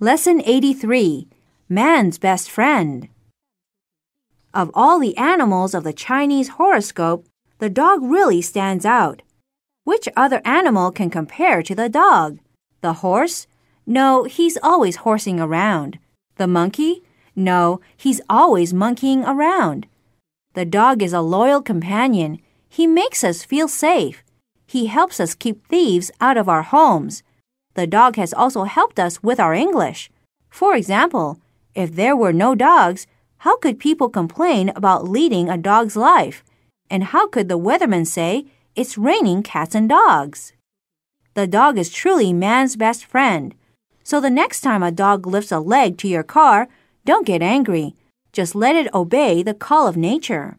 Lesson 83 Man's Best Friend. Of all the animals of the Chinese horoscope, the dog really stands out. Which other animal can compare to the dog? The horse? No, he's always horsing around. The monkey? No, he's always monkeying around. The dog is a loyal companion. He makes us feel safe. He helps us keep thieves out of our homes. The dog has also helped us with our English. For example, if there were no dogs, how could people complain about leading a dog's life? And how could the weatherman say it's raining cats and dogs? The dog is truly man's best friend. So the next time a dog lifts a leg to your car, don't get angry. Just let it obey the call of nature.